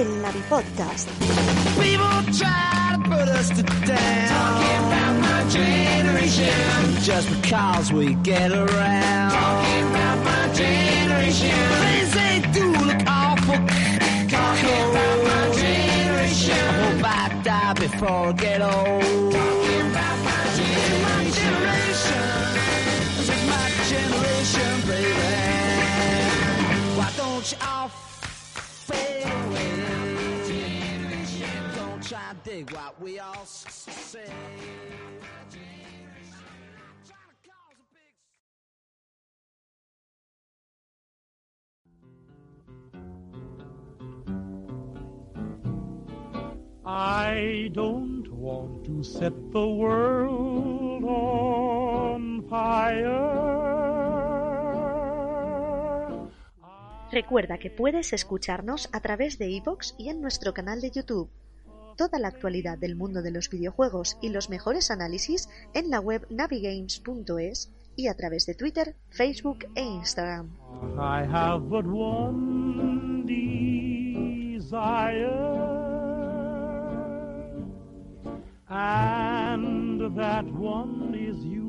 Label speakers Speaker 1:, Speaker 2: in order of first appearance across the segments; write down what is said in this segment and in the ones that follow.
Speaker 1: el Navi Podcast.
Speaker 2: People try to put dig what we all s- say. Trying to cause a big
Speaker 3: I don't want to set the world on fire.
Speaker 1: Recuerda que puedes escucharnos a través de iVoox y en nuestro canal de YouTube. Toda la actualidad del mundo de los videojuegos y los mejores análisis en la web navigames.es y a través de Twitter, Facebook e Instagram.
Speaker 3: And that one is you.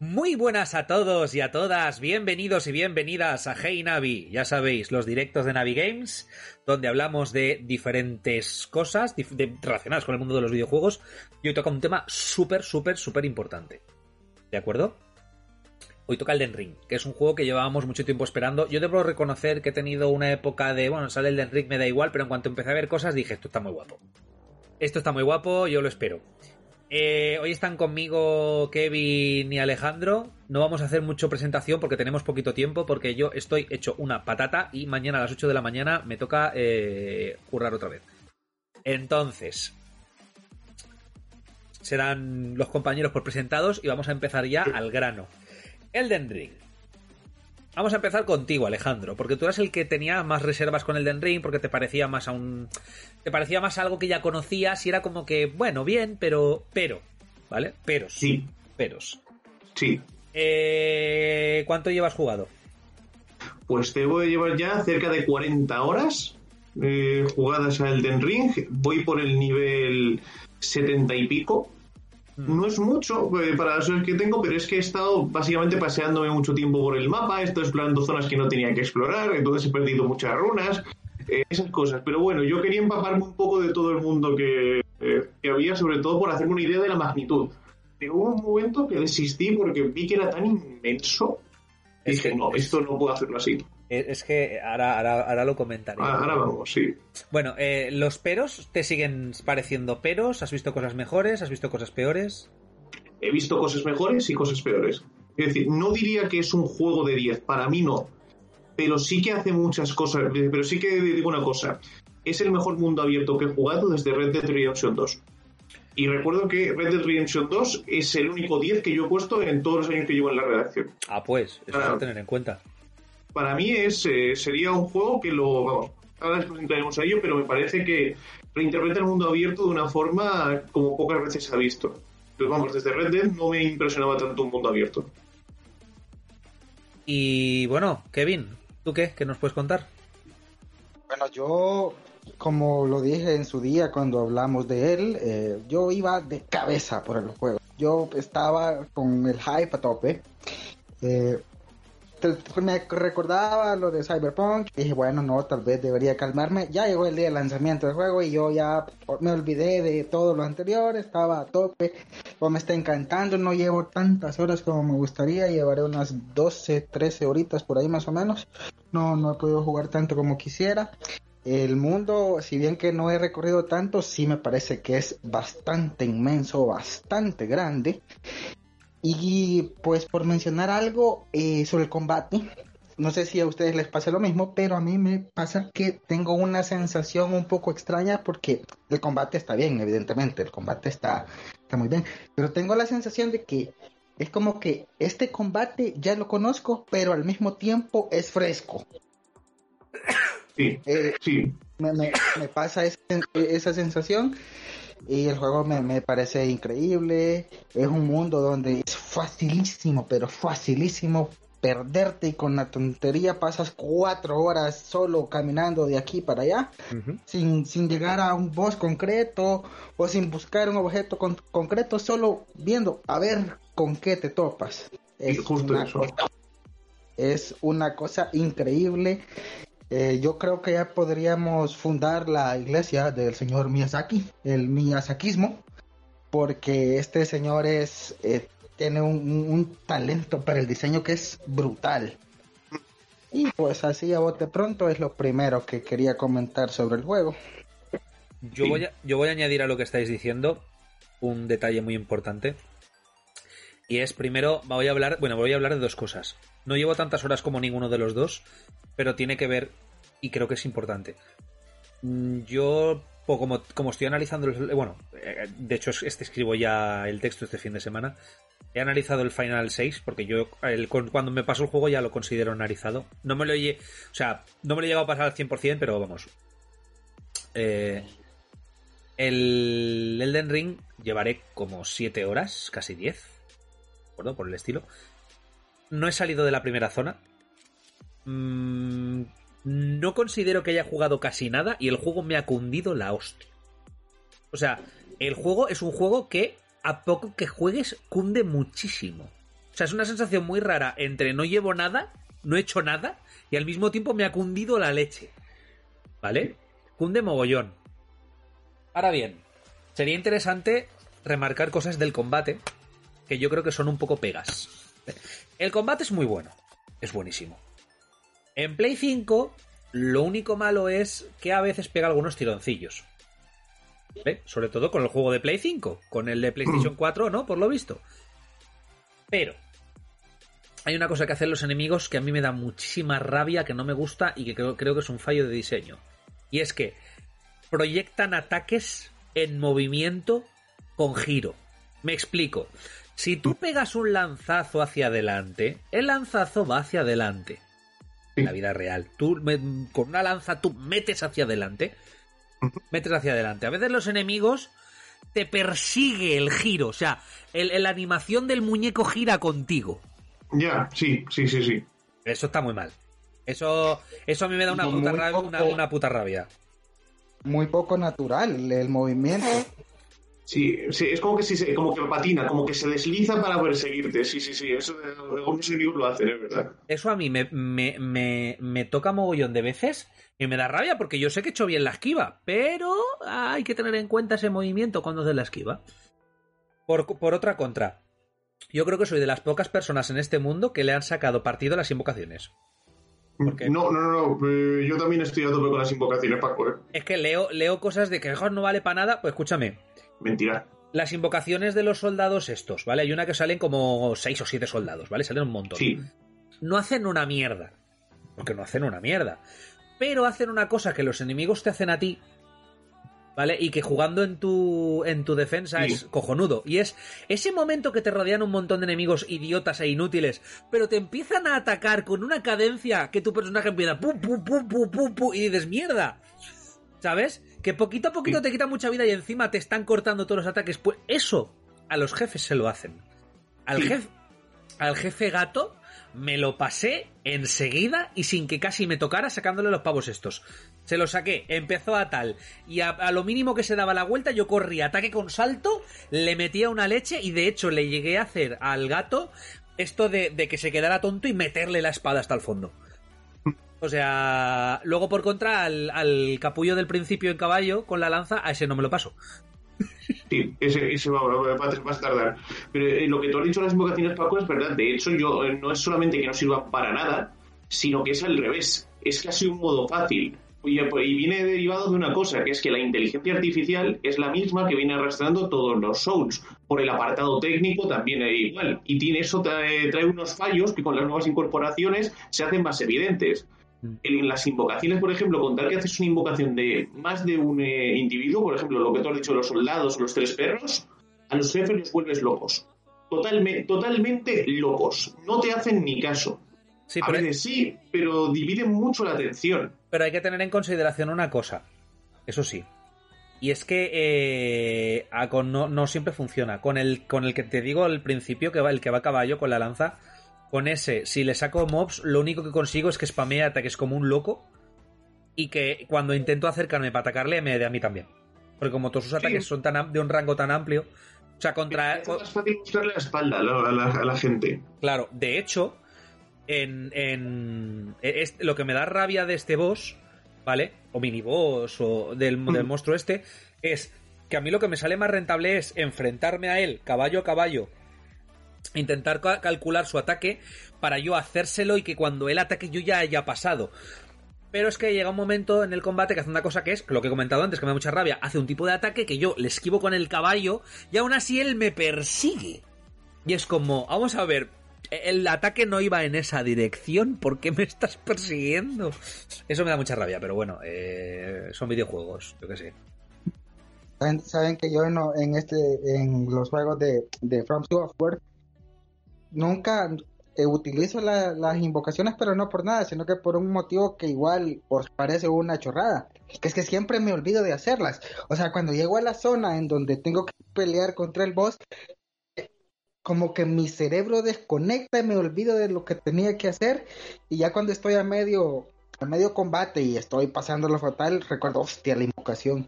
Speaker 4: Muy buenas a todos y a todas, bienvenidos y bienvenidas a Hey Navi, ya sabéis, los directos de Navi Games, donde hablamos de diferentes cosas relacionadas con el mundo de los videojuegos y hoy toca un tema súper, súper, súper importante. ¿De acuerdo? Hoy toca el Den Ring, que es un juego que llevábamos mucho tiempo esperando. Yo debo reconocer que he tenido una época de, bueno, sale el Den Ring, me da igual, pero en cuanto empecé a ver cosas dije, esto está muy guapo. Esto está muy guapo, yo lo espero. Eh, hoy están conmigo Kevin y Alejandro. No vamos a hacer mucho presentación porque tenemos poquito tiempo, porque yo estoy hecho una patata y mañana a las 8 de la mañana me toca eh, currar otra vez. Entonces, serán los compañeros por presentados y vamos a empezar ya al grano. Elden Ring. Vamos a empezar contigo, Alejandro, porque tú eras el que tenía más reservas con Elden Ring, porque te parecía más a un. Te parecía más algo que ya conocías y era como que, bueno, bien, pero. Pero. ¿Vale? Peros.
Speaker 5: Sí.
Speaker 4: Peros.
Speaker 5: Sí,
Speaker 4: Eh, ¿Cuánto llevas jugado?
Speaker 5: pues debo de llevar ya cerca de 40 horas eh, jugadas a Elden Ring. Voy por el nivel 70 y pico. No es mucho eh, para las horas que tengo, pero es que he estado básicamente paseándome mucho tiempo por el mapa, he estado explorando zonas que no tenía que explorar, entonces he perdido muchas runas, eh, esas cosas. Pero bueno, yo quería empaparme un poco de todo el mundo que, eh, que había, sobre todo por hacerme una idea de la magnitud. Pero hubo un momento que desistí porque vi que era tan inmenso dije, no, esto no puedo hacerlo así.
Speaker 4: Eh, Es que ahora, ahora, ahora lo comentaré.
Speaker 5: Ah, Ahora vamos, sí.
Speaker 4: Bueno, eh, ¿los peros te siguen pareciendo peros? ¿Has visto cosas mejores? ¿Has visto cosas peores?
Speaker 5: He visto cosas mejores y cosas peores. Es decir, no diría que es un juego de 10, para mí no. Pero sí que hace muchas cosas. Pero sí que digo una cosa. Es el mejor mundo abierto que he jugado desde Red Dead Redemption 2. Y recuerdo que Red Dead Redemption 2 es el único 10 que yo he puesto en todos los años que llevo en la redacción.
Speaker 4: Ah, pues, eso
Speaker 5: Ah.
Speaker 4: es a tener en cuenta.
Speaker 5: Para mí es, eh, sería un juego que lo... Vamos, ahora les presentaremos a ello, pero me parece que reinterpreta el mundo abierto de una forma como pocas veces se ha visto. Pero vamos, desde Red Dead no me impresionaba tanto un mundo abierto.
Speaker 4: Y bueno, Kevin, ¿tú qué? ¿Qué nos puedes contar?
Speaker 6: Bueno, yo, como lo dije en su día cuando hablamos de él, eh, yo iba de cabeza por el juego. Yo estaba con el hype a tope. Eh, me recordaba lo de Cyberpunk. Dije, bueno, no, tal vez debería calmarme. Ya llegó el día del lanzamiento del juego y yo ya me olvidé de todo lo anterior. Estaba a tope. O me está encantando. No llevo tantas horas como me gustaría. Llevaré unas 12, 13 horitas por ahí más o menos. No, no he podido jugar tanto como quisiera. El mundo, si bien que no he recorrido tanto, sí me parece que es bastante inmenso, bastante grande. Y pues por mencionar algo eh, sobre el combate, no sé si a ustedes les pasa lo mismo, pero a mí me pasa que tengo una sensación un poco extraña porque el combate está bien, evidentemente, el combate está, está muy bien, pero tengo la sensación de que es como que este combate ya lo conozco, pero al mismo tiempo es fresco.
Speaker 5: Sí,
Speaker 6: Eh,
Speaker 5: sí.
Speaker 6: me, me- me pasa esa, esa sensación Y el juego me, me parece increíble. Es un mundo donde es facilísimo, pero facilísimo perderte y con la tontería pasas cuatro horas solo caminando de aquí para allá sin, sin llegar a un boss concreto o sin buscar un objeto con- concreto, solo viendo a ver con qué te topas.
Speaker 5: Y justo
Speaker 6: una
Speaker 5: eso.
Speaker 6: cosa- es una cosa increíble. Eh, yo creo que ya podríamos fundar la iglesia del señor Miyazaki, el Miyazakismo, porque este señor es eh, tiene un, talento para el diseño que es brutal. Y pues así a bote pronto es lo primero que quería comentar sobre el juego.
Speaker 4: Yo, voy a, yo voy a añadir a lo que estáis diciendo un detalle muy importante. Y es primero, voy a hablar, bueno, voy a hablar de dos cosas. No llevo tantas horas como ninguno de los dos, pero tiene que ver, y creo que es importante. Mm, Yo, como, como estoy analizando, el- bueno, eh, de hecho es- este escribo ya el texto este fin de semana, he analizado el Final 6, porque yo cuando me paso el juego ya lo considero analizado. No me lo he, o sea, no me lo he llegado a pasar al 100%, pero vamos, eh, el Elden Ring llevaré como 7 horas, casi 10, ¿de acuerdo? Por el estilo. No he salido de la primera zona. Mm, no considero que haya jugado casi nada y el juego me ha cundido la hostia. O sea, el juego es un juego que a poco que juegues cunde muchísimo. O sea, es una sensación muy rara entre no llevo nada, no he hecho nada y al mismo tiempo me ha cundido la leche. ¿Vale? Cunde mogollón. Ahora bien, sería interesante remarcar cosas del combate que yo creo que son un poco pegas. El combate es muy bueno, es buenísimo. En Play 5, lo único malo es que a veces pega algunos tironcillos. ¿Vale? Sobre todo con el juego de Play 5, con el de PlayStation 4, ¿no? Por lo visto. Pero hay una cosa que hacen los enemigos que a mí me da muchísima rabia, que no me gusta y que creo, creo que es un fallo de diseño. Y es que proyectan ataques en movimiento con giro. Me explico. Si tú pegas un lanzazo hacia adelante, el lanzazo va hacia adelante. En la vida real. Tú me- con una lanza tú metes hacia adelante. Metes hacia adelante. A veces los enemigos te persigue el giro. O sea, el- la animación del muñeco gira contigo.
Speaker 5: Ya, sí, sí, sí, sí.
Speaker 4: Eso está muy mal. Eso, eso a mí me da una puta, rabia, una, una puta rabia.
Speaker 6: Muy poco natural el movimiento.
Speaker 5: Sí, sí, es como que, se, como que patina, como que se desliza para perseguirte. Sí, sí, sí, eso algunos enemigos lo hacen, es verdad.
Speaker 4: Eso a mí me, me, me, me toca mogollón de veces y me da rabia porque yo sé que he hecho bien la esquiva, pero hay que tener en cuenta ese movimiento cuando haces la esquiva. Por, por otra contra, yo creo que soy de las pocas personas en este mundo que le han sacado partido a las invocaciones.
Speaker 5: No, no, no, no, eh, yo también estoy a tope con las invocaciones, Paco, ¿eh?
Speaker 4: Es que leo, leo cosas de que "Joder, no vale para nada, pues escúchame.
Speaker 5: Mentira.
Speaker 4: Las invocaciones de los soldados estos, ¿vale? Hay una que salen como seis o siete soldados, ¿vale? Salen un montón.
Speaker 5: Sí,
Speaker 4: no hacen una mierda. Porque no hacen una mierda. Pero hacen una cosa que los enemigos te hacen a ti. ¿Vale? Y que jugando en tu, en tu defensa
Speaker 5: Sí.
Speaker 4: es cojonudo. Y es ese momento que te rodean un montón de enemigos idiotas e inútiles, pero te empiezan a atacar con una cadencia que tu personaje empieza pum, pum, pum, pum, pum, pum, y dices mierda. ¿Sabes? Que poquito a poquito
Speaker 5: Sí.
Speaker 4: te quita mucha vida y encima te están cortando todos los ataques. Pues eso a los jefes se lo hacen. Al
Speaker 5: Sí.
Speaker 4: jefe, al jefe gato me lo pasé enseguida y sin que casi me tocara sacándole los pavos estos. Se lo saqué, empezó a tal, y a, a lo mínimo que se daba la vuelta yo corría, ataque con salto, le metía una leche y de hecho le llegué a hacer al gato esto de, de que se quedara tonto y meterle la espada hasta el fondo. O sea, luego por contra al, al capullo del principio en caballo con la lanza, a ese no me lo paso.
Speaker 5: sí, ese, va, va- va a- tardar. Pero eh, lo que tú has dicho de las invocaciones, Paco, es verdad. De hecho, yo eh, no es solamente que no sirva para nada, sino que es al revés. Es casi un modo fácil. Y, eh, y viene derivado de una cosa, que es que la inteligencia artificial es la misma que viene arrastrando todos los Souls. Por el apartado técnico también es igual. Y tiene eso trae unos fallos que con las nuevas incorporaciones se hacen más evidentes. En las invocaciones, por ejemplo, contar que haces una invocación de más de un eh, individuo, por ejemplo, lo que tú has dicho, los soldados los tres perros, a los jefes los vuelves locos. Totalme- totalmente locos. No te hacen ni caso.
Speaker 4: Sí,
Speaker 5: a
Speaker 4: pero,
Speaker 5: veces sí, pero dividen mucho la atención.
Speaker 4: pero hay que tener en consideración una cosa. Eso sí. Y es que eh, con no, no siempre funciona. Con el, con el que te digo al principio, que va, el que va a caballo con la lanza, con ese, si le saco mobs, lo único que consigo es que spamee ataques como un loco. Y que cuando intento acercarme para atacarle, me dé a mí también. Porque como todos sus ataques son tan de un rango tan amplio. O sea, contra.
Speaker 5: Es más fácil buscarle la espalda a la, a la- a la gente.
Speaker 4: Claro, de hecho, en, en es- lo que me da rabia de este boss, ¿vale? O mini boss o del, del monstruo este, es que a mí lo que me sale más rentable es enfrentarme a él caballo a caballo, intentar ca- calcular su ataque para yo hacérselo y que cuando él ataque yo ya haya pasado. Pero es que llega un momento en el combate que hace una cosa que es, lo que he comentado antes, que me da mucha rabia, hace un tipo de ataque que yo le esquivo con el caballo y aún así él me persigue. Y es como, vamos a ver, el ataque no iba en esa dirección, ¿por qué me estás persiguiendo? Eso me da mucha rabia, pero bueno, eh, son videojuegos, yo qué sé.
Speaker 6: Saben, que yo en este en los juegos de, de From Software nunca eh, utilizo la- las invocaciones, pero no por nada, sino que por un motivo que igual os parece una chorrada, que es que siempre me olvido de hacerlas. O sea, cuando llego a la zona en donde tengo que pelear contra el boss, como que mi cerebro desconecta y me olvido de lo que tenía que hacer y ya cuando estoy a medio a medio combate y estoy pasando lo fatal, recuerdo, hostia, la invocación.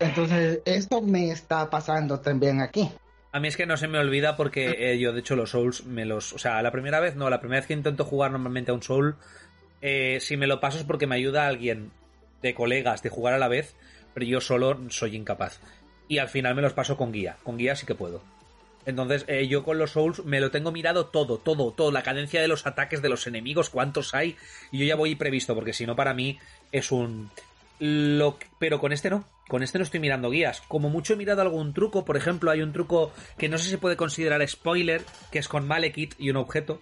Speaker 6: Entonces, esto me está pasando también aquí.
Speaker 4: A mí es que no se me olvida porque eh, yo, de hecho, los Souls me los. O sea, la primera vez no, la primera vez que intento jugar normalmente a un Soul, eh, si me lo paso es porque me ayuda alguien de colegas de jugar a la vez, pero yo solo soy incapaz. Y al final me los paso con guía. Con guía sí que puedo. Entonces, eh, yo con los Souls me lo tengo mirado todo, todo, todo. La cadencia de los ataques de los enemigos, cuántos hay. Y yo ya voy previsto, porque si no, para mí es un. Lo... Pero con este no. Con este no estoy mirando guías. Como mucho he mirado algún truco. Por ejemplo, hay un truco que no sé si se puede considerar spoiler, que es con Malekith y un objeto.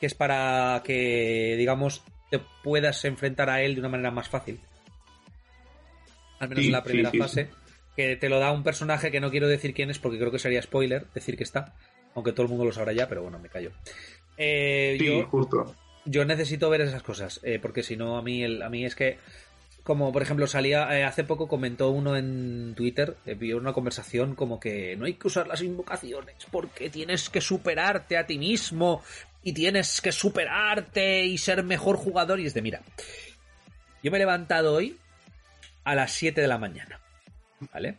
Speaker 4: Que es para que, digamos, te puedas enfrentar a él de una manera más fácil. Al menos
Speaker 5: Sí,
Speaker 4: en la primera
Speaker 5: sí,
Speaker 4: fase. Que te lo da un personaje que no quiero decir quién es porque creo que sería spoiler decir que está. Aunque todo el mundo lo sabrá ya, pero bueno, me callo. Eh,
Speaker 5: Sí,
Speaker 4: yo,
Speaker 5: justo.
Speaker 4: yo necesito ver esas cosas, eh, porque si no, a mí, el, a mí es que, como por ejemplo salía, eh, hace poco comentó uno en Twitter, eh, vi una conversación como que no hay que usar las invocaciones porque tienes que superarte a ti mismo y tienes que superarte y ser mejor jugador y es de, mira, yo me he levantado hoy a las 7 de la mañana, ¿vale?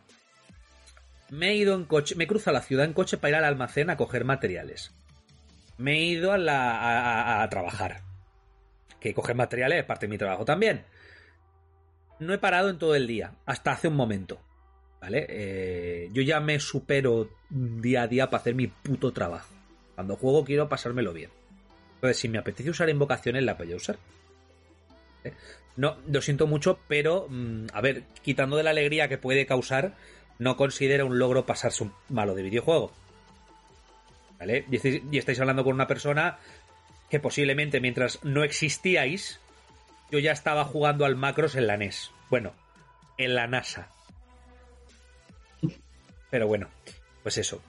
Speaker 4: Me he ido en coche, me he cruzado la ciudad en coche para ir al almacén a coger materiales me he ido a, la, a, a- a trabajar. Que coger materiales es parte de mi trabajo también. No he parado en todo el día, hasta hace un momento. ¿Vale? Eh, yo ya me supero día a día para hacer mi puto trabajo. Cuando juego quiero pasármelo bien. Entonces, si me apetece usar invocaciones, la voy a usar. ¿Eh? No, lo siento mucho, pero mm, a ver, quitando de la alegría que puede causar, no considero un logro pasarse un malo de videojuego. ¿Vale? Y estáis, y estáis hablando con una persona que posiblemente mientras no existíais, yo ya estaba jugando al Macros en la NES. Bueno, en la NASA. Pero bueno, pues eso.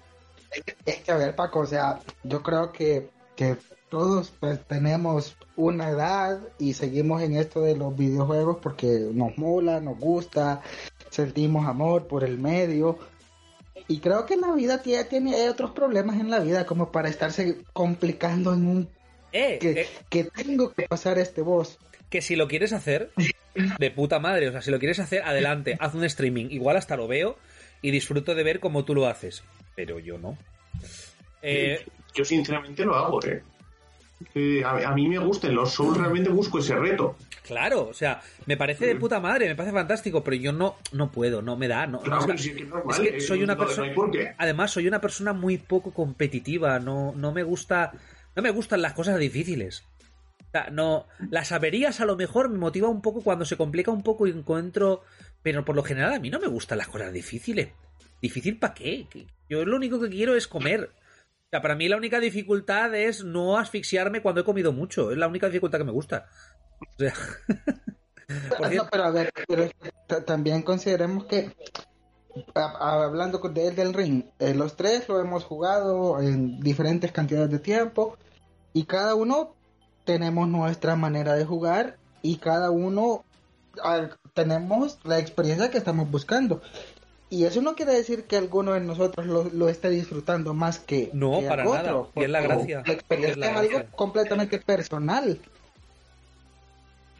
Speaker 6: Es que, a ver, Paco, o sea, yo creo que, que todos pues, tenemos una edad y seguimos en esto de los videojuegos porque nos mola, nos gusta, sentimos amor por el medio. Y creo que la vida tiene, tiene otros problemas en la vida como para estarse complicando en un
Speaker 4: Eh,
Speaker 6: que,
Speaker 4: eh,
Speaker 6: que tengo que pasar este boss.
Speaker 4: que si lo quieres hacer, de puta madre, o sea, si lo quieres hacer, adelante, haz un streaming. Igual hasta lo veo y disfruto de ver cómo tú lo haces. Pero yo no. Eh,
Speaker 5: Yo sinceramente lo hago, ¿eh? Eh, a, a mí me gustan los Souls, realmente busco ese reto.
Speaker 4: claro, o sea, me parece de puta madre, me parece fantástico, pero yo no, no puedo, no me da, no.
Speaker 5: Claro, sí que es normal,
Speaker 4: es que
Speaker 5: eh,
Speaker 4: soy una
Speaker 5: no
Speaker 4: persona. Además, soy una persona muy poco competitiva. No, no me gusta. No me gustan las cosas difíciles. O sea, no. Las averías a lo mejor me motiva un poco cuando se complica un poco y encuentro. Pero por lo general a mí no me gustan las cosas difíciles. ¿Difícil para qué? Yo lo único que quiero es comer. O sea, para mí la única dificultad es no asfixiarme cuando he comido mucho. Es la única dificultad que me gusta. O sea.
Speaker 6: No, pero a ver, pero también consideremos que hablando de Elden Ring, eh, los tres lo hemos jugado en diferentes cantidades de tiempo y cada uno tenemos nuestra manera de jugar y cada uno tenemos la experiencia que estamos buscando. Y eso no quiere decir que alguno de nosotros lo, lo esté disfrutando más que.
Speaker 4: No,
Speaker 6: que
Speaker 4: para
Speaker 6: otro,
Speaker 4: nada. Y es la gracia.
Speaker 6: La experiencia
Speaker 4: Es la
Speaker 6: es, algo completamente personal.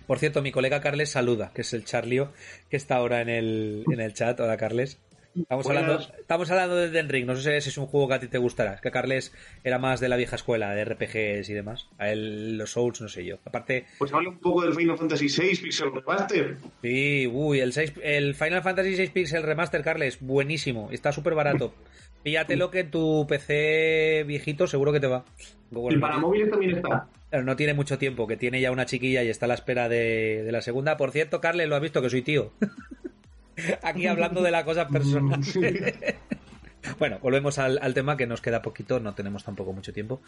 Speaker 4: Por cierto, mi colega Carles saluda, que es el Charlio, que está ahora en el, en el chat. Hola, Carles. Estamos
Speaker 5: Buenas.
Speaker 4: hablando, estamos hablando de Den Ring. No sé si es un juego que a ti te gustará. Es que Carles era más de la vieja escuela, de RPGs y demás. A él, los Souls, no sé yo. Aparte,
Speaker 5: Pues habla un poco del Final Fantasy VI Pixel Remaster.
Speaker 4: sí, uy, el, 6, el Final Fantasy VI Pixel Remaster, Carles, buenísimo. Está súper barato. Píllatelo que tu PC viejito seguro que te va.
Speaker 5: Y para móviles también está.
Speaker 4: Pero no tiene mucho tiempo, que tiene ya una chiquilla y está a la espera de, de la segunda. Por cierto, Carles, lo has visto que soy tío. Aquí hablando de la cosa personal. bueno, volvemos al, al tema que nos queda poquito, no tenemos tampoco mucho tiempo.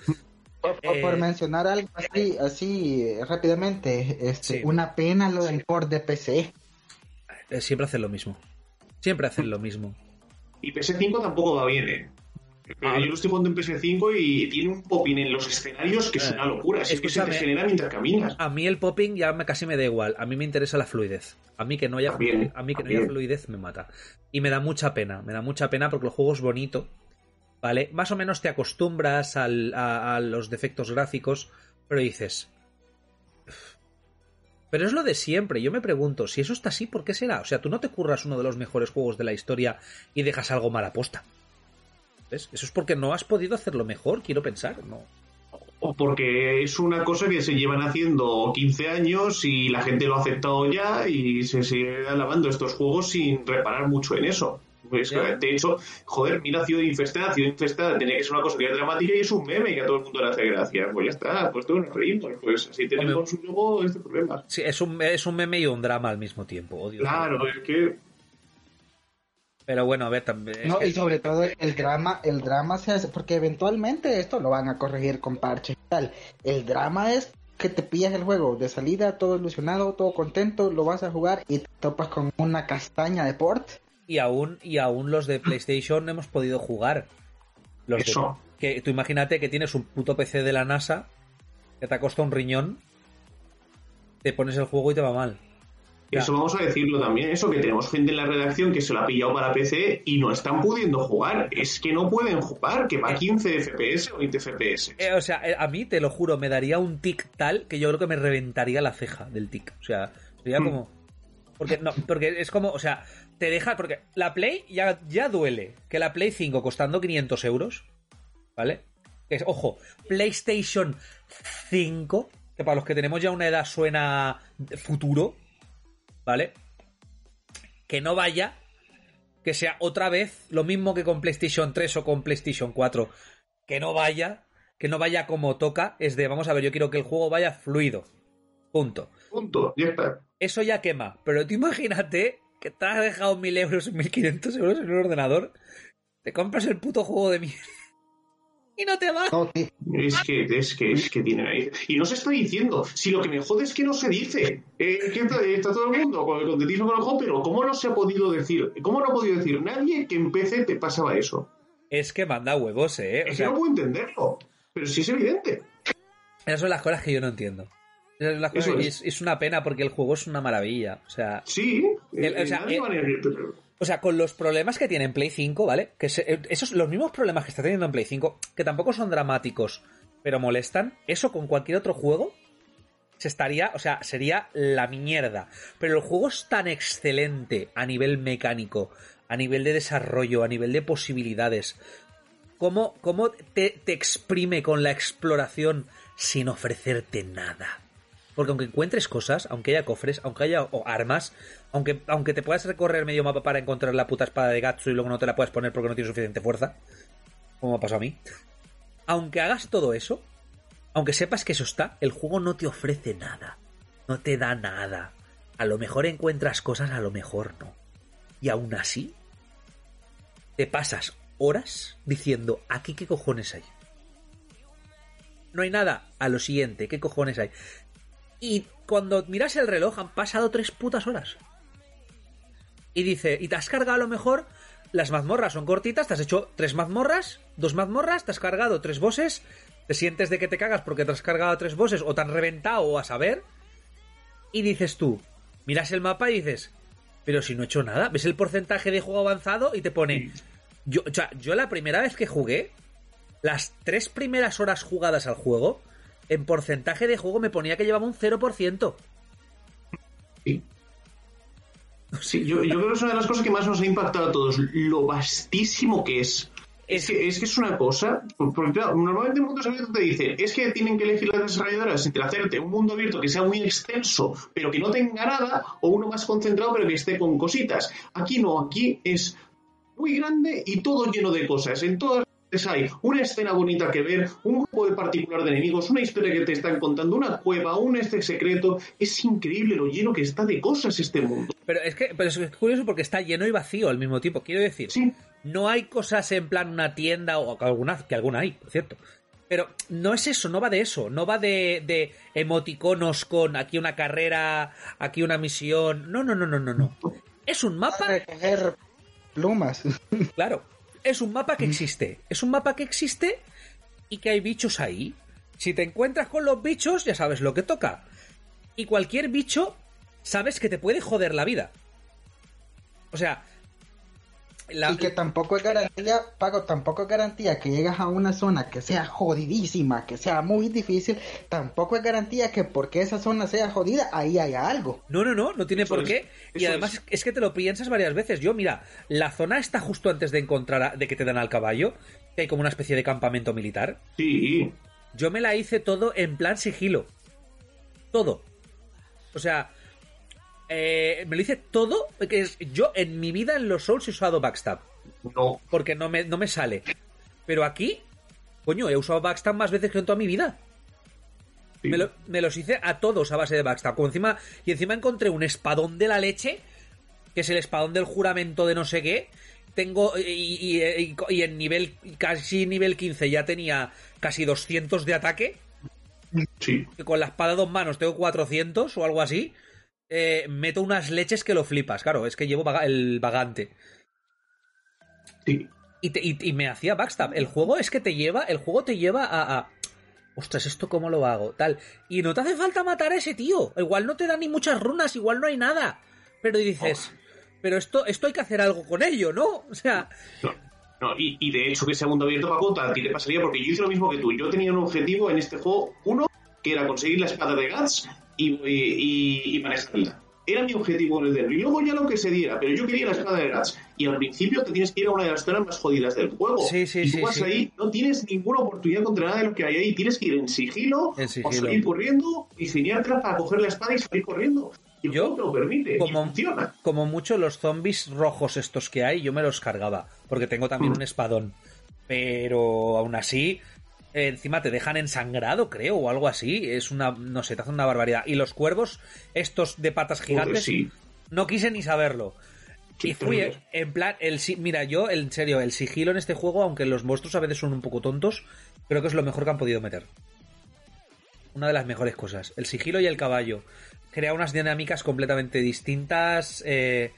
Speaker 6: Por, por-
Speaker 4: Eh,
Speaker 6: por mencionar algo así, así eh, rápidamente, este,
Speaker 4: Sí.
Speaker 6: una pena lo del port de PC.
Speaker 4: Eh, Siempre hacen lo mismo. Siempre hacen lo mismo.
Speaker 5: Y PS5 tampoco va bien, ¿eh? Pero yo lo estoy jugando en PS5 y tiene un popping en los escenarios que es
Speaker 4: Eh,
Speaker 5: una locura. Es que se te genera mientras caminas.
Speaker 4: A mí el popping ya me, casi me da igual. A mí me interesa la fluidez. A mí que no haya,
Speaker 5: También,
Speaker 4: a mí que no haya fluidez me mata. Y me da mucha pena. Me da mucha pena porque el juego es bonito. ¿Vale? Más o menos te acostumbras al- a, a los defectos gráficos. Pero dices. Pero es lo de siempre. Yo me pregunto, si eso está así, ¿por qué será? O sea, tú no te curras uno de los mejores juegos de la historia y dejas algo mal aposta. ¿Ves? Eso es porque no has podido hacerlo mejor, quiero pensar. No.
Speaker 5: O porque es una cosa que se llevan haciendo 15 años y la gente lo ha aceptado ya y se sigue alabando estos juegos sin reparar mucho en eso. Pues, de hecho, joder, mira Ciudad Infestada. Ciudad Infestada tenía que ser una cosa que era dramática y es un meme que a todo el mundo le hace gracia. Pues ya está, pues todos nos reímos. Pues así tenemos un luego este problema.
Speaker 4: Sí, es un, es un meme y un drama al mismo tiempo. Odio
Speaker 5: Claro, es que
Speaker 4: Pero bueno, a ver, también.
Speaker 6: No,
Speaker 4: que-
Speaker 6: y sobre todo el drama, el drama se hace, porque eventualmente esto lo van a corregir con parches y tal. El drama es que te pillas el juego de salida, todo ilusionado, todo contento, lo vas a jugar y te topas con una castaña de port.
Speaker 4: Y aún, y aún los de PlayStation hemos podido jugar. Los de-
Speaker 5: Eso.
Speaker 4: que tú imagínate que tienes un puto PC de la NASA que te ha costado un riñón, te pones el juego y te va mal.
Speaker 5: Eso vamos a decirlo también, eso que tenemos gente en la redacción que se lo ha pillado para PC y no están pudiendo jugar. Es que no pueden jugar, que va a 15 FPS o 20 FPS.
Speaker 4: Eh, o sea, eh, a mí, te lo juro, me daría un tic tal que yo creo que me reventaría la ceja del tic. O sea, sería
Speaker 5: Hmm.
Speaker 4: como... Porque, no, porque es como, o sea, te deja... Porque la Play ya, ya duele. Que la Play 5 costando 500 euros, ¿vale? Que es, ojo, PlayStation 5, que para los que tenemos ya una edad suena futuro, ¿vale? Que no vaya, que sea otra vez lo mismo que con PlayStation 3 o con PlayStation 4, que no vaya, que no vaya como toca, es de, vamos a ver, yo quiero que el juego vaya fluido. Punto.
Speaker 5: Punto, ya está.
Speaker 4: Eso ya quema, pero tú imagínate que te has dejado 1000 euros, 1500 euros en un ordenador, te compras el puto juego de mierda y no te va.
Speaker 6: No,
Speaker 5: Es que, es que, es que tienen ahí. Y no se está diciendo. Si lo que me jode es que no se dice. Eh, que está, está todo el mundo con el contentismo con el juego, pero ¿cómo no se ha podido decir? ¿Cómo no ha podido decir nadie que en PC te pasaba eso?
Speaker 4: Es que manda huevos, eh. O
Speaker 5: Es que no puedo entenderlo. Pero sí es evidente.
Speaker 4: esas son las cosas que yo no entiendo.
Speaker 5: Es.
Speaker 4: es, es una pena porque el juego es una maravilla. O sea,
Speaker 5: Sí.
Speaker 4: El-
Speaker 5: eh,
Speaker 4: o sea,
Speaker 5: nadie
Speaker 4: el- O sea, con los problemas que tiene en Play 5, ¿vale? Que se- eh, esos, los mismos problemas que está teniendo en Play 5, que tampoco son dramáticos, pero molestan, eso con cualquier otro juego se estaría, o sea, sería la mierda. Pero el juego es tan excelente a nivel mecánico, a nivel de desarrollo, a nivel de posibilidades. ¿Cómo, cómo te, te exprime con la exploración sin ofrecerte nada? Porque aunque encuentres cosas, aunque haya cofres, aunque haya armas, aunque, aunque te puedas recorrer medio mapa para encontrar la puta espada de Gatsu y luego no te la puedas poner porque no tienes suficiente fuerza, como me pasado a mí, aunque hagas todo eso, aunque sepas que eso está, el juego no te ofrece nada, no te da nada. A lo mejor encuentras cosas, a lo mejor no. Y aún así, te pasas horas diciendo, ¿aquí qué cojones hay? No hay nada. A lo siguiente, ¿qué cojones hay? Y cuando miras el reloj han pasado tres putas horas. Y dice, y te has cargado a lo mejor, las mazmorras son cortitas, te has hecho tres mazmorras, dos mazmorras, te has cargado tres bosses, te sientes de que te cagas porque te has cargado tres bosses o te han reventado o a saber. Y dices tú, miras el mapa y dices, pero si no he hecho nada, ves el porcentaje de juego avanzado y te pone... Yo, o sea, yo la primera vez que jugué, las tres primeras horas jugadas al juego, en porcentaje de juego me ponía que llevaba un 0%.
Speaker 5: Sí. Sí, yo, yo creo que es una de las cosas que más nos ha impactado a todos, lo vastísimo que es. Es que, es que es una cosa, porque claro, normalmente en mundos abiertos te dicen, es que tienen que elegir las desarrolladoras entre hacerte un mundo abierto que sea muy extenso, pero que no tenga nada, o uno más concentrado, pero que esté con cositas. Aquí no, aquí es muy grande y todo lleno de cosas. En todas hay una escena bonita que ver, un grupo de particular de enemigos, una historia que te están contando, una cueva, un este secreto. Es increíble lo lleno que está de cosas este mundo.
Speaker 4: Pero es que pero es curioso porque está lleno y vacío al mismo tiempo. Quiero decir,
Speaker 5: Sí,
Speaker 4: no hay cosas en plan una tienda o alguna, que alguna hay, por cierto. Pero no es eso, no va de eso, no va de, de emoticonos con aquí una carrera, aquí una misión. No, no, no, no, no, no. Es un mapa,
Speaker 6: recoger plumas.
Speaker 4: claro, es un mapa que existe. Es un mapa que existe y que hay bichos ahí. Si te encuentras con los bichos, ya sabes lo que toca. Y cualquier bicho, sabes que te puede joder la vida. O sea, la-
Speaker 6: Y que tampoco es garantía, Paco, tampoco es garantía que llegas a una zona que sea jodidísima, que sea muy difícil, tampoco es garantía que porque esa zona sea jodida, ahí haya algo.
Speaker 4: No, no, no, no tiene
Speaker 5: Eso
Speaker 4: por
Speaker 5: es,
Speaker 4: qué. Y además
Speaker 5: es.
Speaker 4: es. que te lo piensas varias veces. Yo, mira, la zona está justo antes de encontrar, a- de que te dan al caballo, que hay como una especie de campamento militar.
Speaker 5: sí.
Speaker 4: Yo me la hice todo en plan sigilo. Todo. O sea, eh, me lo hice todo. Que es, yo en mi vida en los Souls he usado Backstab.
Speaker 5: No.
Speaker 4: Porque no me, no me sale. Pero aquí, coño, he usado Backstab más veces que en toda mi vida.
Speaker 5: sí.
Speaker 4: Me, lo- me los hice a todos a base de backstab. Como encima, y encima encontré un espadón de la leche, que es el espadón del juramento de no sé qué. Tengo. Y, y- y- y en nivel. Casi nivel 15 ya tenía casi 200 de ataque.
Speaker 5: Sí.
Speaker 4: Que con la espada dos manos tengo 400 o algo así. Eh, meto unas leches que lo flipas. Claro, es que llevo vaga- el vagante.
Speaker 5: Sí.
Speaker 4: Y, te- y- y me hacía backstab. El juego es que te lleva. El juego te lleva a. a, Ostras, ¿esto cómo lo hago? Tal. Y no te hace falta matar a ese tío. Igual no te da ni muchas runas, igual no hay nada. Pero dices. Pero esto, esto hay que hacer algo con ello, ¿no? O sea.
Speaker 5: No, no, y, y de hecho que sea mundo abierto, Paco, a ti te pasaría porque yo hice lo mismo que tú. Yo tenía un objetivo en este juego, uno, que era conseguir la espada de Guts y, y, y manejarla. Era mi objetivo en el demo. Y luego ya lo que se diera, pero yo quería la espada de Guts. Y al principio te tienes que ir a una de las zonas más jodidas del juego.
Speaker 4: Sí, sí,
Speaker 5: y tú
Speaker 4: sí,
Speaker 5: vas ahí, no tienes ninguna oportunidad contra nada de lo que hay ahí. Tienes que ir en sigilo,
Speaker 4: En sigilo.
Speaker 5: o salir corriendo, ingeniártela para coger la espada y salir corriendo. Y el
Speaker 4: Yo,
Speaker 5: juego te lo permite.
Speaker 4: como-
Speaker 5: y funciona.
Speaker 4: Como mucho los zombies rojos estos que hay, yo me los cargaba. Porque tengo también
Speaker 5: Mm.
Speaker 4: un espadón. Pero aún así. Encima te dejan ensangrado, creo, o algo así. Es una. No sé, te hacen una barbaridad. Y los cuervos, estos de patas
Speaker 5: Joder,
Speaker 4: gigantes,
Speaker 5: sí.
Speaker 4: no quise ni saberlo.
Speaker 5: Sí,
Speaker 4: y fui en plan, el, mira, yo, en serio, el sigilo en este juego, aunque los monstruos a veces son un poco tontos, creo que es lo mejor que han podido meter. Una de las mejores cosas. El sigilo y el caballo. Crea unas dinámicas completamente distintas. eh,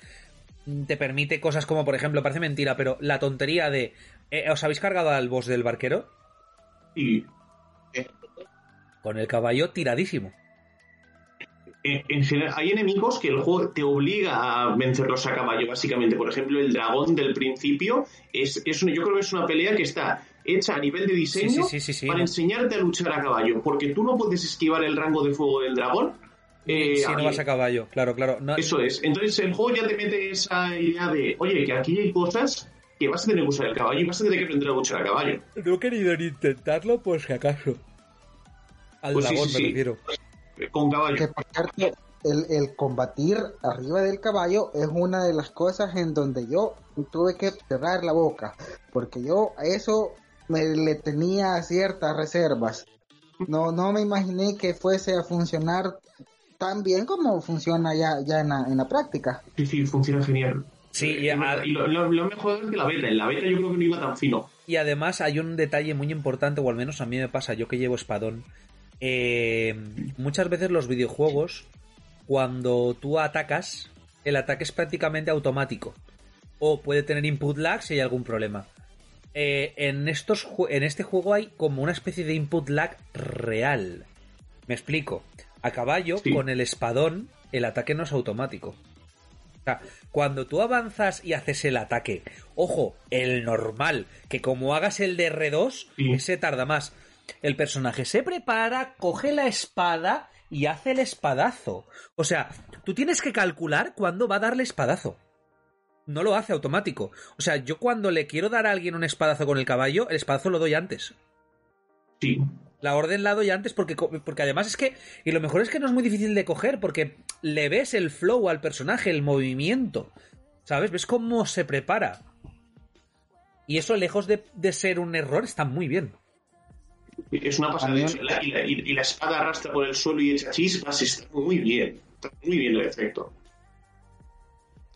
Speaker 4: te permite cosas como, por ejemplo, parece mentira, pero la tontería de. eh, ¿Os habéis cargado al boss del barquero?
Speaker 5: Y
Speaker 4: Con el caballo tiradísimo.
Speaker 5: en, en general, hay enemigos que el juego te obliga a vencerlos a caballo, básicamente. Por ejemplo, el dragón del principio es, es una- yo creo que es una pelea que está hecha a nivel de diseño
Speaker 4: Sí, sí, sí, sí, sí.
Speaker 5: para enseñarte a luchar a caballo, porque tú no puedes esquivar el rango de fuego del dragón. eh,
Speaker 4: si no vas a caballo, claro, claro. No-
Speaker 5: Eso es. Entonces el juego ya te mete esa idea de, oye, que aquí hay cosas que vas a tener que usar el caballo y vas a tener que aprender a luchar a caballo.
Speaker 4: No he querido ni intentarlo, pues que acaso. Al
Speaker 5: Pues sí,
Speaker 4: dragón
Speaker 5: sí,
Speaker 4: me
Speaker 5: sí.
Speaker 4: refiero.
Speaker 5: Eh, Con caballo.
Speaker 6: Que por cierto, el, el combatir arriba del caballo es una de las cosas en donde yo tuve que cerrar la boca, porque yo a eso me le tenía ciertas reservas. No, no me imaginé que fuese a funcionar tan bien como funciona ya, ya en, la, en la práctica.
Speaker 5: Sí, sí, funciona genial.
Speaker 4: Sí, y
Speaker 5: Eh,
Speaker 4: a-
Speaker 5: y lo, lo- lo mejor es que la beta. En la beta yo creo que no iba tan fino.
Speaker 4: Y además hay un detalle muy importante, o al menos a mí me pasa, yo que llevo espadón. eh, muchas veces los videojuegos, cuando tú atacas, el ataque es prácticamente automático. O puede tener input lag si hay algún problema. Eh, en, estos, en este juego hay como una especie de input lag real. Me explico. A caballo,
Speaker 5: Sí.
Speaker 4: con el espadón, el ataque no es automático. O sea, cuando tú avanzas y haces el ataque, ojo, el normal, que como hagas el de R2,
Speaker 5: Sí.
Speaker 4: ese tarda más. El personaje se prepara, coge la espada y hace el espadazo. O sea, tú tienes que calcular cuándo va a darle espadazo. No lo hace automático. O sea, yo cuando le quiero dar a alguien un espadazo con el caballo, el espadazo lo doy antes.
Speaker 5: Sí.
Speaker 4: La orden la doy antes porque, porque además es que... Y lo mejor es que no es muy difícil de coger porque le ves el flow al personaje, el movimiento. ¿Sabes? Ves cómo se prepara. Y eso, lejos de, de ser un error, está muy bien.
Speaker 5: Es una pasada. Y la espada arrastra por el suelo y echa chispas. Está muy bien. Está muy bien el efecto.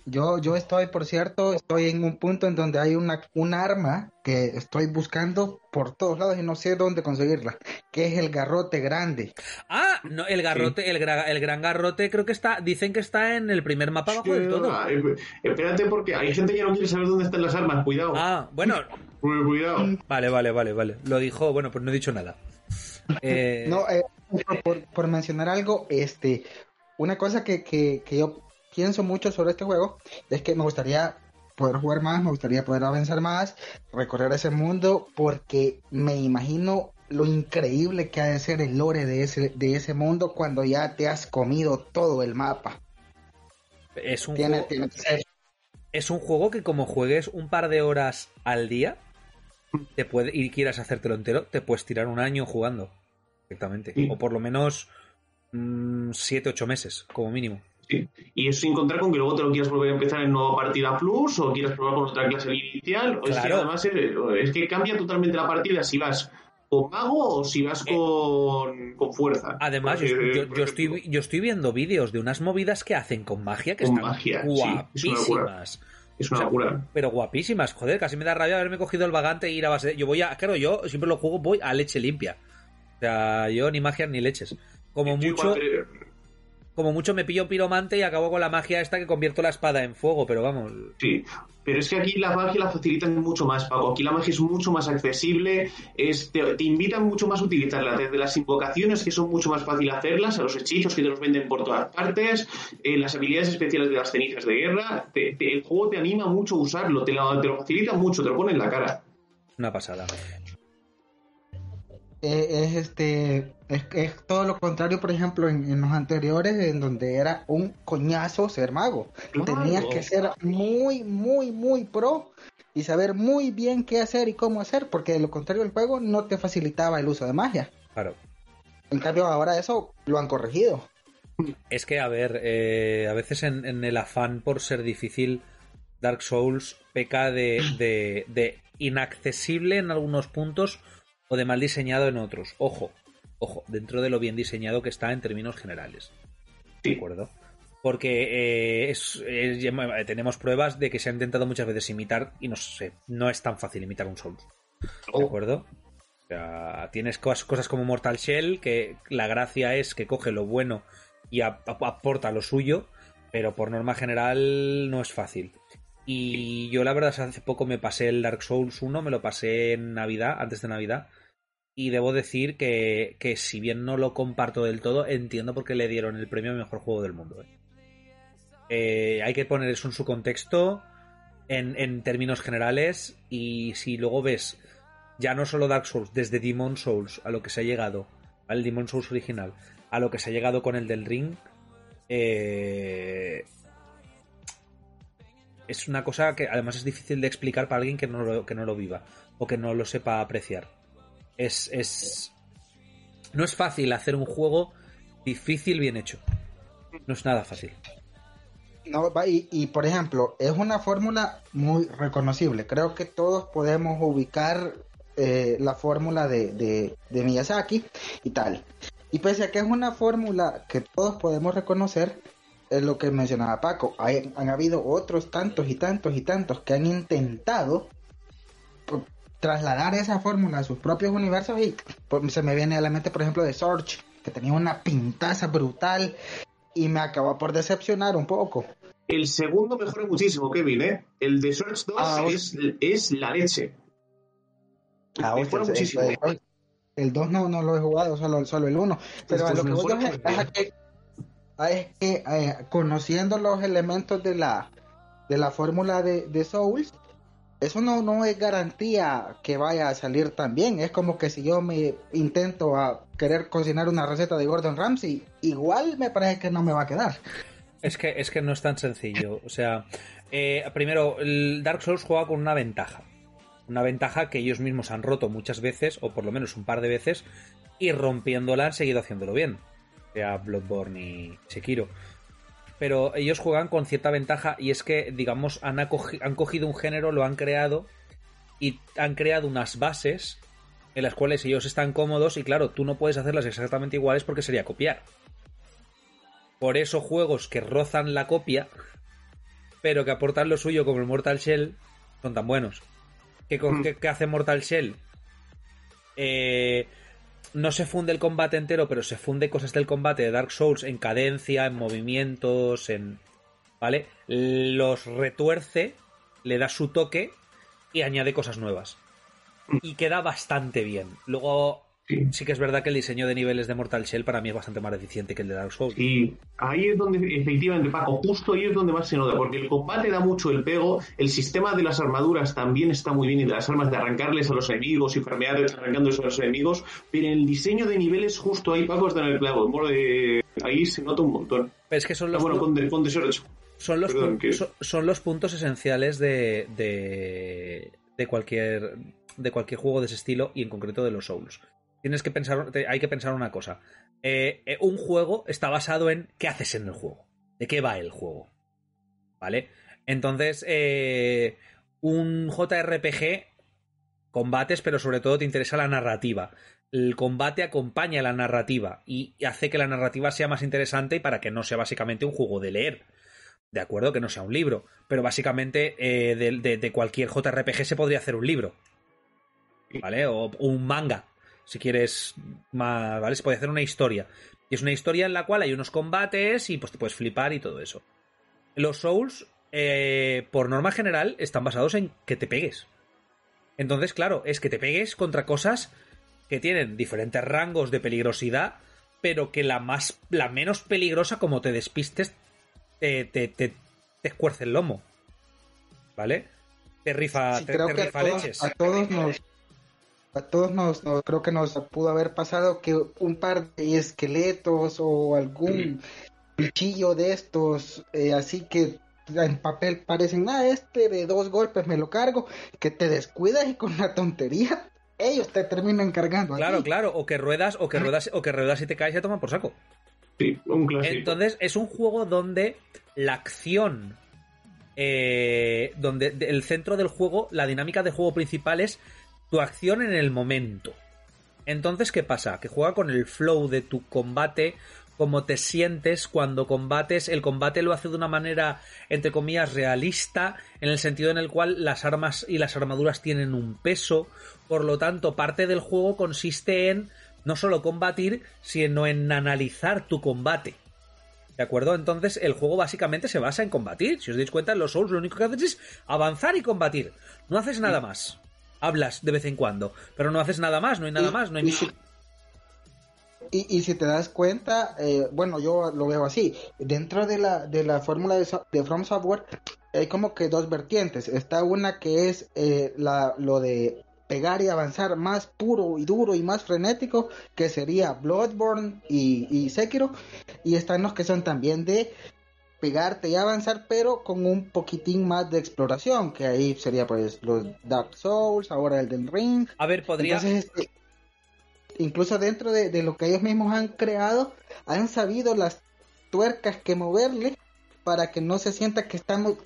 Speaker 6: Yo, yo estoy, por cierto, estoy en un punto en donde hay una, un arma que estoy buscando por todos lados y no sé dónde conseguirla, que es el garrote grande.
Speaker 4: Ah, no, el garrote, el, gra- el gran garrote creo que está... Dicen que está en el primer mapa abajo del todo.
Speaker 5: Ah, eh, Espérate, porque hay gente que no quiere saber dónde están las armas. Cuidado.
Speaker 4: Ah, bueno...
Speaker 5: Cu- Cuidado.
Speaker 4: Vale, vale, vale, vale. Lo dijo... Bueno, pues no he dicho nada. Eh,
Speaker 6: No, eh, por, por- por mencionar algo, este, una cosa que, que, que yo pienso mucho sobre este juego es que me gustaría poder jugar más, me gustaría poder avanzar más, recorrer ese mundo, porque me imagino lo increíble que ha de ser el lore de ese, de ese mundo cuando ya te has comido todo el mapa.
Speaker 4: es un
Speaker 6: Tiene,
Speaker 4: juego-
Speaker 6: tiene que ser
Speaker 4: es un juego que como juegues un par de horas al día te puede, y quieras hacértelo entero, te puedes tirar un año jugando perfectamente.
Speaker 5: Sí.
Speaker 4: O por lo menos 7-8 meses, como mínimo.
Speaker 5: Sí. Y eso sin contar con que luego te lo quieras volver a empezar en nueva partida plus o quieras probar con otra clase inicial. O Es que además es, es que cambia totalmente la partida si vas con mago o si vas con, con fuerza.
Speaker 4: Además, yo,
Speaker 5: Porque,
Speaker 4: yo- yo estoy, yo estoy viendo vídeos de unas movidas que hacen con magia que
Speaker 5: Con
Speaker 4: están
Speaker 5: magia, sí, es una locura.
Speaker 4: guapísimas.
Speaker 5: Es una
Speaker 4: o sea,
Speaker 5: locura.
Speaker 4: Pero guapísimas, joder, casi me da rabia haberme cogido el vagante e ir a base. Yo voy a. Claro, yo siempre lo juego, voy a leche limpia. O sea, yo ni magias ni leches. Como
Speaker 5: Yo
Speaker 4: mucho,
Speaker 5: igual, eh,
Speaker 4: como mucho me pillo piromante y acabo con la magia esta que convierto la espada en fuego, pero vamos.
Speaker 5: Sí, pero es que aquí la magia la facilitan mucho más, Paco. Aquí la magia es mucho más accesible, es, te, te invitan mucho más a utilizarla, desde las invocaciones, que son mucho más fácil hacerlas, a los hechizos que te los venden por todas partes, eh, las habilidades especiales de las cenizas de guerra. te- te- el juego te anima mucho a usarlo, te lo, te lo facilita mucho, te lo pone en la cara.
Speaker 4: Una pasada.
Speaker 6: Eh, es este es, es todo lo contrario por ejemplo en, en los anteriores en donde era un coñazo ser mago
Speaker 5: Claro.
Speaker 6: tenías que ser muy muy muy pro y saber muy bien qué hacer y cómo hacer porque de lo contrario el juego no te facilitaba el uso de magia
Speaker 4: Claro.
Speaker 6: en cambio ahora eso lo han corregido
Speaker 4: Es que, a ver, eh, a veces en, en el afán por ser difícil, Dark Souls peca de, de, de inaccesible en algunos puntos o de mal diseñado en otros. Ojo, ojo, dentro de lo bien diseñado que está en términos generales. ¿De
Speaker 5: Sí.
Speaker 4: acuerdo? Porque eh, es- es- ya- tenemos pruebas de que se ha intentado muchas veces imitar y no sé, no es tan fácil imitar un Souls. ¿De acuerdo? O sea, tienes cos- cosas como Mortal Shell, que la gracia es que coge lo bueno y ap- ap- aporta lo suyo, pero por norma general no es fácil. Y yo la verdad es que hace poco me pasé el Dark Souls 1, me lo pasé en Navidad, antes de Navidad, y debo decir que, que si bien no lo comparto del todo, entiendo por qué le dieron el premio a mejor juego del mundo. ¿eh? Eh, hay que poner eso en su contexto, en, en términos generales, y si luego ves ya no solo Dark Souls, desde Demon Souls a lo que se ha llegado, al Demon Souls original, a lo que se ha llegado con el del Ring, eh, es una cosa que además es difícil de explicar para alguien que no que no lo viva o que no lo sepa apreciar. Es, es. No es fácil hacer un juego difícil bien hecho. No es nada fácil.
Speaker 6: No, y, y, por ejemplo, es una fórmula muy reconocible. Creo que todos podemos ubicar eh, la fórmula de, de, de Miyazaki y tal. Y pese a que es una fórmula que todos podemos reconocer, es lo que mencionaba Paco. Hay, han habido otros tantos y tantos y tantos que han intentado trasladar esa fórmula a sus propios universos y pues, se me viene a la mente, por ejemplo, de Sorge, que tenía una pintaza brutal y me acabó por decepcionar un poco.
Speaker 5: El segundo mejora muchísimo, Kevin, ¿eh? El de Search 2
Speaker 6: Ah,
Speaker 5: es, es la leche.
Speaker 6: Ah,
Speaker 5: Mejora
Speaker 6: hostia,
Speaker 5: muchísimo.
Speaker 6: el- el- El 2 no, no lo he jugado, solo, solo el 1. Pero a lo que voy es es a
Speaker 5: bien.
Speaker 6: que Ah, es que eh, conociendo los elementos de la de la fórmula de, de Souls, eso no, no es garantía que vaya a salir tan bien. Es como que si yo me intento a querer cocinar una receta de Gordon Ramsay, igual me parece que no me va a quedar.
Speaker 4: Es que, es que no es tan sencillo. O sea, eh, primero, el Dark Souls juega con una ventaja. Una ventaja que ellos mismos han roto muchas veces, o por lo menos un par de veces, y rompiéndola han seguido haciéndolo bien. Sea Bloodborne y Sekiro. Pero ellos juegan con cierta ventaja y es que, digamos, han, han cogido un género, lo han creado y han creado unas bases en las cuales ellos están cómodos y claro, tú no puedes hacerlas exactamente iguales porque sería copiar. Por eso juegos que rozan la copia, pero que aportan lo suyo como el Mortal Shell, son tan buenos. ¿Qué,
Speaker 5: Mm.
Speaker 4: qué- qué hace Mortal Shell? Eh, no se funde el combate entero, pero se funde cosas del combate de Dark Souls en cadencia, en movimientos, en... ¿Vale? Los retuerce, le da su toque y añade cosas nuevas. Y queda bastante bien. Luego,
Speaker 5: Sí.
Speaker 4: sí que es verdad que el diseño de niveles de Mortal Shell para mí es bastante más eficiente que el de Dark Souls.
Speaker 5: Y ahí es donde, efectivamente, Paco, justo ahí es donde más se nota, porque el combate da mucho el pego, el sistema de las armaduras también está muy bien, y de las armas de arrancarles a los enemigos y farmear arrancándoles a los enemigos, pero el diseño de niveles justo ahí, Paco, está en el clavo. Ahí se nota un montón.
Speaker 4: Pero es que son
Speaker 5: Ah,
Speaker 4: los,
Speaker 5: bueno,
Speaker 4: pu-
Speaker 5: con, The- con The Search.
Speaker 4: son, los
Speaker 5: perdón,
Speaker 4: pu-
Speaker 5: que-
Speaker 4: son, son los puntos esenciales de, de, de cualquier de cualquier juego de ese estilo y en concreto de los Souls. Tienes que pensar, te- hay que pensar una cosa. Eh, eh, un juego está basado en qué haces en el juego, de qué va el juego, ¿vale? Entonces, eh, un JRPG combates, pero sobre todo te interesa la narrativa. El combate acompaña la narrativa y hace que la narrativa sea más interesante y para que no sea básicamente un juego de leer. De acuerdo, que no sea un libro, pero básicamente eh, de, de- de cualquier JRPG se podría hacer un libro. ¿Vale? O, o un manga, si quieres más, ¿vale? Se puede hacer una historia. Y es una historia en la cual hay unos combates y pues te puedes flipar y todo eso. Los Souls, eh, por norma general, están basados en que te pegues. Entonces, claro, es que te pegues contra cosas que tienen diferentes rangos de peligrosidad, pero que la más, la menos peligrosa, como te despistes, te, te, te, te escuerce el lomo. ¿Vale? Te rifa,
Speaker 6: Sí,
Speaker 4: te,
Speaker 6: creo
Speaker 4: te
Speaker 6: que a todos,
Speaker 4: leches.
Speaker 6: a todos nos a todos nos, nos- creo que nos pudo haber pasado que un par de esqueletos o algún bichillo de estos eh, así que en papel parecen ah este de dos golpes me lo cargo que te descuidas y con la tontería ellos te terminan cargando
Speaker 4: Claro, claro, o que ruedas, o que ruedas, o que ruedas y te caes y te toman por saco.
Speaker 5: Sí, un clásico.
Speaker 4: Entonces, es un juego donde la acción. eh, donde de- el centro del juego, la dinámica de juego principal es tu acción en el momento. Entonces, ¿qué pasa? Que juega con el flow de tu combate, cómo te sientes cuando combates. El combate lo hace de una manera, entre comillas, realista, en el sentido en el cual las armas y las armaduras tienen un peso. Por lo tanto, parte del juego consiste en no solo combatir, sino en analizar tu combate. ¿De acuerdo? Entonces el juego básicamente se basa en combatir. Si os dais cuenta, en los Souls lo único que haces es avanzar y combatir. No haces nada más. Hablas de vez en cuando, pero no haces nada más, no hay nada
Speaker 6: Y-
Speaker 4: más, no hay
Speaker 6: y si- Y, y si te das cuenta, eh, bueno, yo lo veo así, dentro de la, de la fórmula de From Software hay como que dos vertientes. Está una que es eh, la, lo de pegar y avanzar más puro y duro y más frenético, que sería Bloodborne y, y Sekiro. Y están los que son también de pegarte y avanzar, pero con un poquitín más de exploración, que ahí sería pues los Dark Souls, ahora el del Ring.
Speaker 4: A ver, podría...
Speaker 6: Entonces, este, incluso dentro de, de lo que ellos mismos han creado, han sabido las tuercas que moverle para que no se sienta que estamos...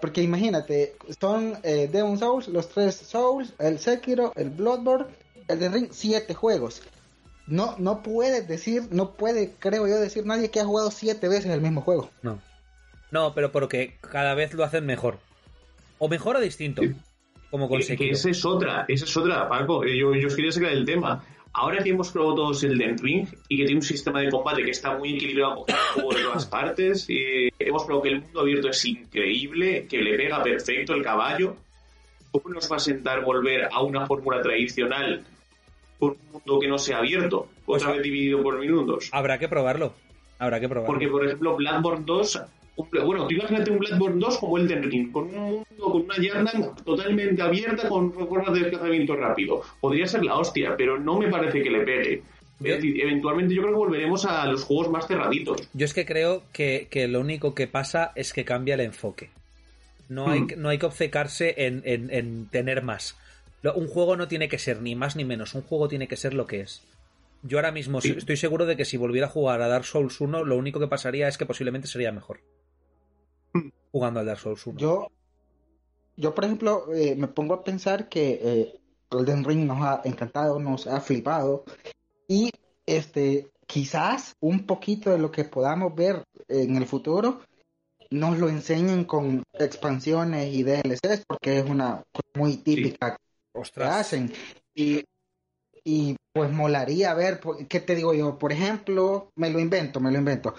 Speaker 6: Porque imagínate, son eh, Demon Souls, los tres Souls, el Sekiro, el Bloodborne, el de Ring, siete juegos. No, no puedes decir, no puede, creo yo, decir nadie que ha jugado siete veces el mismo juego.
Speaker 4: No. No, pero porque cada vez lo hacen mejor. O mejor o distinto.
Speaker 5: Sí.
Speaker 4: Como
Speaker 5: Que, que
Speaker 4: conseguir.
Speaker 5: esa es otra, esa es otra, Paco. Eh, Yo, yo os quería sacar el tema. Ahora que hemos probado todos el Den Ring y que tiene un sistema de combate que está muy equilibrado de todas partes, eh, hemos probado que el mundo abierto es increíble, que le pega perfecto el caballo. ¿Cómo nos va a sentar volver a una fórmula tradicional con un mundo que no sea abierto,
Speaker 4: Pues
Speaker 5: otra
Speaker 4: a-
Speaker 5: vez dividido por minutos?
Speaker 4: Habrá que probarlo. Habrá que probar.
Speaker 5: Porque, por ejemplo, Bloodborne 2. Un- Bueno, tú imagínate un Bloodborne 2 como el Ring, con un mundo, con una yarda totalmente abierta, con formas de desplazamiento rápido. Podría ser la hostia, pero no me parece que le pegue. Es decir, eventualmente yo creo que volveremos a los juegos más cerraditos.
Speaker 4: Yo es que creo que, que lo único que pasa es que cambia el enfoque. No hay,
Speaker 5: Hmm.
Speaker 4: no hay que obcecarse en, en- en tener más. Un juego no tiene que ser ni más ni menos. Un juego tiene que ser lo que es. Yo ahora mismo
Speaker 5: Sí.
Speaker 4: estoy seguro de que si volviera a jugar a Dark Souls 1, lo único que pasaría es que posiblemente sería mejor. Jugando al Dark Souls 1.
Speaker 6: Yo, yo por ejemplo, eh, me pongo a pensar que eh, Golden Ring nos ha encantado, nos ha flipado y este quizás un poquito de lo que podamos ver en el futuro nos lo enseñen con expansiones y DLCs porque es una cosa muy típica que
Speaker 4: Ostras.
Speaker 6: hacen y, y pues molaría ver, ¿qué te digo yo? Por ejemplo, me lo invento, me lo invento.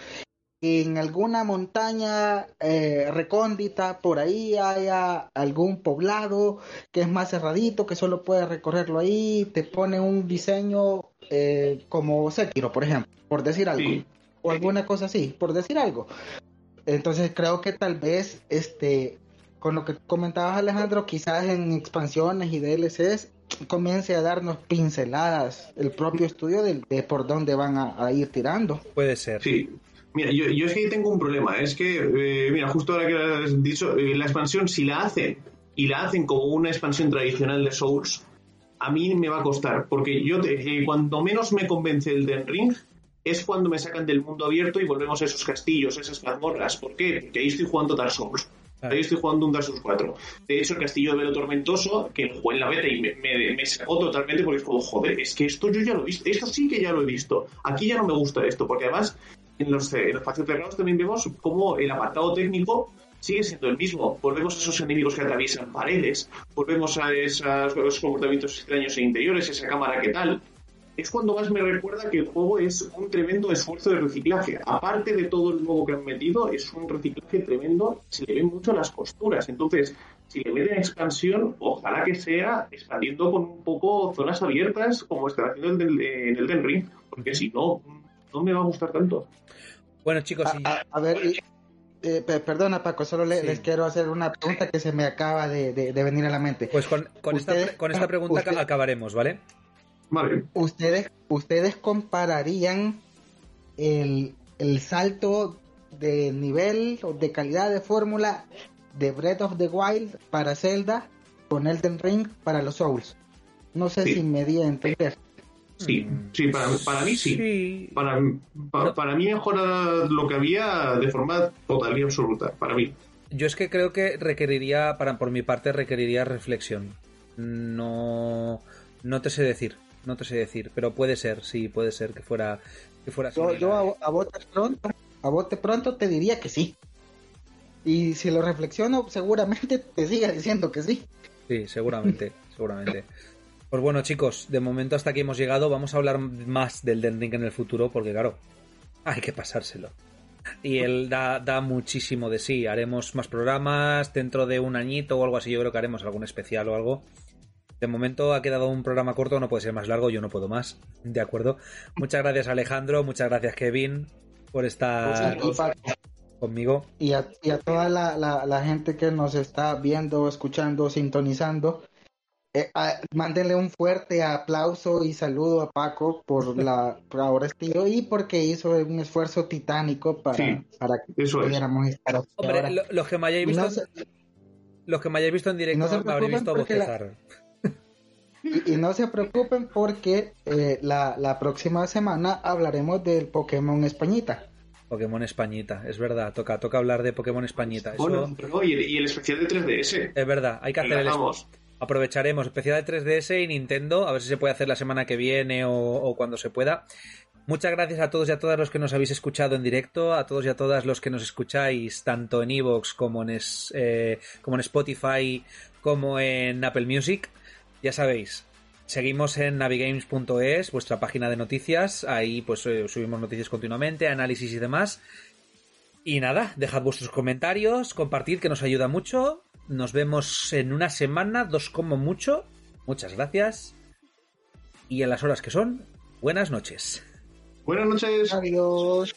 Speaker 6: En alguna montaña eh, recóndita, por ahí haya algún poblado que es más cerradito, que solo puedes recorrerlo ahí, te pone un diseño eh, como Sekiro, por ejemplo, por decir algo
Speaker 5: Sí.
Speaker 6: o alguna cosa así, por decir algo. Entonces creo que tal vez este con lo que comentabas Alejandro, quizás en expansiones y DLCs comience a darnos pinceladas el propio estudio de, de por dónde van a, a ir tirando.
Speaker 4: Puede ser.
Speaker 5: Sí. Mira, yo, yo es que tengo un problema. Es que, eh, mira, justo ahora que lo has dicho, eh, la expansión, si la hacen y la hacen como una expansión tradicional de Souls, a mí me va a costar. Porque yo, te- eh, cuando menos me convence el Den Ring, es cuando me sacan del mundo abierto y volvemos a esos castillos, a esas mazmorras. ¿Por qué? Porque ahí estoy jugando Dark Souls. Ahí estoy jugando un Dark Souls 4. De hecho, el castillo de Velo Tormentoso, que lo jugué en la beta y me, me, me sacó totalmente porque es como, joder, es que esto yo ya lo he visto, esto sí que ya lo he visto. Aquí ya no me gusta esto, porque además en los, eh, en los espacios cerrados también vemos cómo el apartado técnico sigue siendo el mismo. Volvemos a esos enemigos que atraviesan paredes, volvemos a esas- esos comportamientos extraños e interiores, esa cámara que tal. Es cuando más me recuerda que el juego es un tremendo esfuerzo de reciclaje. Aparte de todo el nuevo que han metido, es un reciclaje tremendo. Se le ven mucho las costuras. Entonces, si le meten expansión, ojalá que sea expandiendo con un poco zonas abiertas, como está haciendo el del- en el Den Ring, porque si no, no me va a gustar tanto.
Speaker 4: Bueno, chicos,
Speaker 6: A,
Speaker 4: y-
Speaker 6: a- a ver, y- eh, pe- perdona Paco, solo le-
Speaker 4: Sí.
Speaker 6: les quiero hacer una pregunta que se me acaba de, de- de venir a la mente.
Speaker 4: pues con, con esta,
Speaker 6: Ustedes-
Speaker 4: con esta pregunta
Speaker 6: usted-
Speaker 4: acabaremos, ¿vale?
Speaker 5: Vale.
Speaker 6: ¿Ustedes, ustedes compararían el, el salto de nivel o de calidad de fórmula de Breath of the Wild para Zelda con Elden Ring para los Souls? No sé
Speaker 5: Sí.
Speaker 6: si me di a entender.
Speaker 5: Sí,
Speaker 4: Mm.
Speaker 5: sí, para, para mí sí.
Speaker 4: Sí.
Speaker 5: Para, pa- para mí mejora lo que había de forma total y absoluta. Para mí.
Speaker 4: Yo es que creo que requeriría, para por mi parte, requeriría reflexión. No, no te sé decir, no te sé decir, pero puede ser, sí, puede ser que fuera, que fuera.
Speaker 6: Yo, yo a, a bote pronto, a bote pronto te diría que sí. Y si lo reflexiono, seguramente te siga diciendo que sí.
Speaker 4: Sí, seguramente, seguramente. Pues bueno, chicos, de momento hasta aquí hemos llegado. Vamos a hablar más del Den Ring en el futuro, porque claro, hay que pasárselo. Y él da, da muchísimo de sí. Haremos más programas dentro de un añito o algo así. Yo creo que haremos algún especial o algo. De momento ha quedado un programa corto, no puede ser más largo, yo no puedo más. De acuerdo. Muchas gracias Alejandro, muchas gracias Kevin por estar conmigo.
Speaker 6: y a, y a toda la, la- la gente que nos está viendo, escuchando, sintonizando, eh, ah, mándenle un fuerte aplauso y saludo a Paco por la por ahora estilo y porque hizo un esfuerzo titánico para,
Speaker 5: Sí,
Speaker 6: para que
Speaker 5: eso es.
Speaker 6: pudiéramos estar aquí
Speaker 4: Hombre,
Speaker 6: ahora.
Speaker 4: lo- los que me hayáis visto,
Speaker 6: no se-
Speaker 4: los que me hayáis visto en directo
Speaker 6: no se
Speaker 4: me habréis visto
Speaker 6: porque la-
Speaker 4: bostezar.
Speaker 6: Y, y no se preocupen porque eh, la, la próxima semana hablaremos del Pokémon Españita.
Speaker 4: Pokémon Españita, es verdad, toca, toca hablar de Pokémon Españita. Eso
Speaker 5: Bueno, pero, y, el, y el especial de 3DS.
Speaker 4: es verdad, hay que hacer el. Aprovecharemos especial de 3DS y Nintendo, a ver si se puede hacer la semana que viene o, cuando se pueda. Muchas gracias a todos y a todas los que nos habéis escuchado en directo, a todos y a todas los que nos escucháis tanto en Evox como en eh, como en Spotify como en Apple Music. Ya sabéis, seguimos en navigames.es, vuestra página de noticias. Ahí pues eh, subimos noticias continuamente, análisis y demás. Y nada, dejad vuestros comentarios, compartid que nos ayuda mucho. Nos vemos en una semana, dos como mucho. Muchas gracias. Y a las horas que son, buenas noches.
Speaker 5: Buenas noches.
Speaker 6: Adiós.